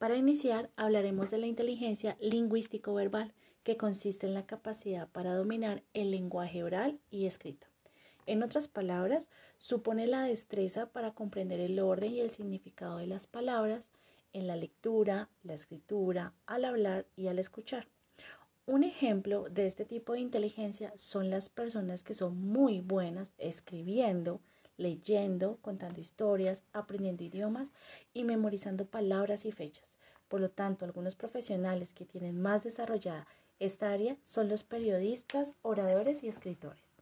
Para iniciar, hablaremos de la inteligencia lingüístico-verbal, que consiste en la capacidad para dominar el lenguaje oral y escrito. En otras palabras, supone la destreza para comprender el orden y el significado de las palabras en la lectura, la escritura, al hablar y al escuchar. Un ejemplo de este tipo de inteligencia son las personas que son muy buenas escribiendo, leyendo, contando historias, aprendiendo idiomas y memorizando palabras y fechas. Por lo tanto, algunos profesionales que tienen más desarrollada esta área son los periodistas, oradores y escritores.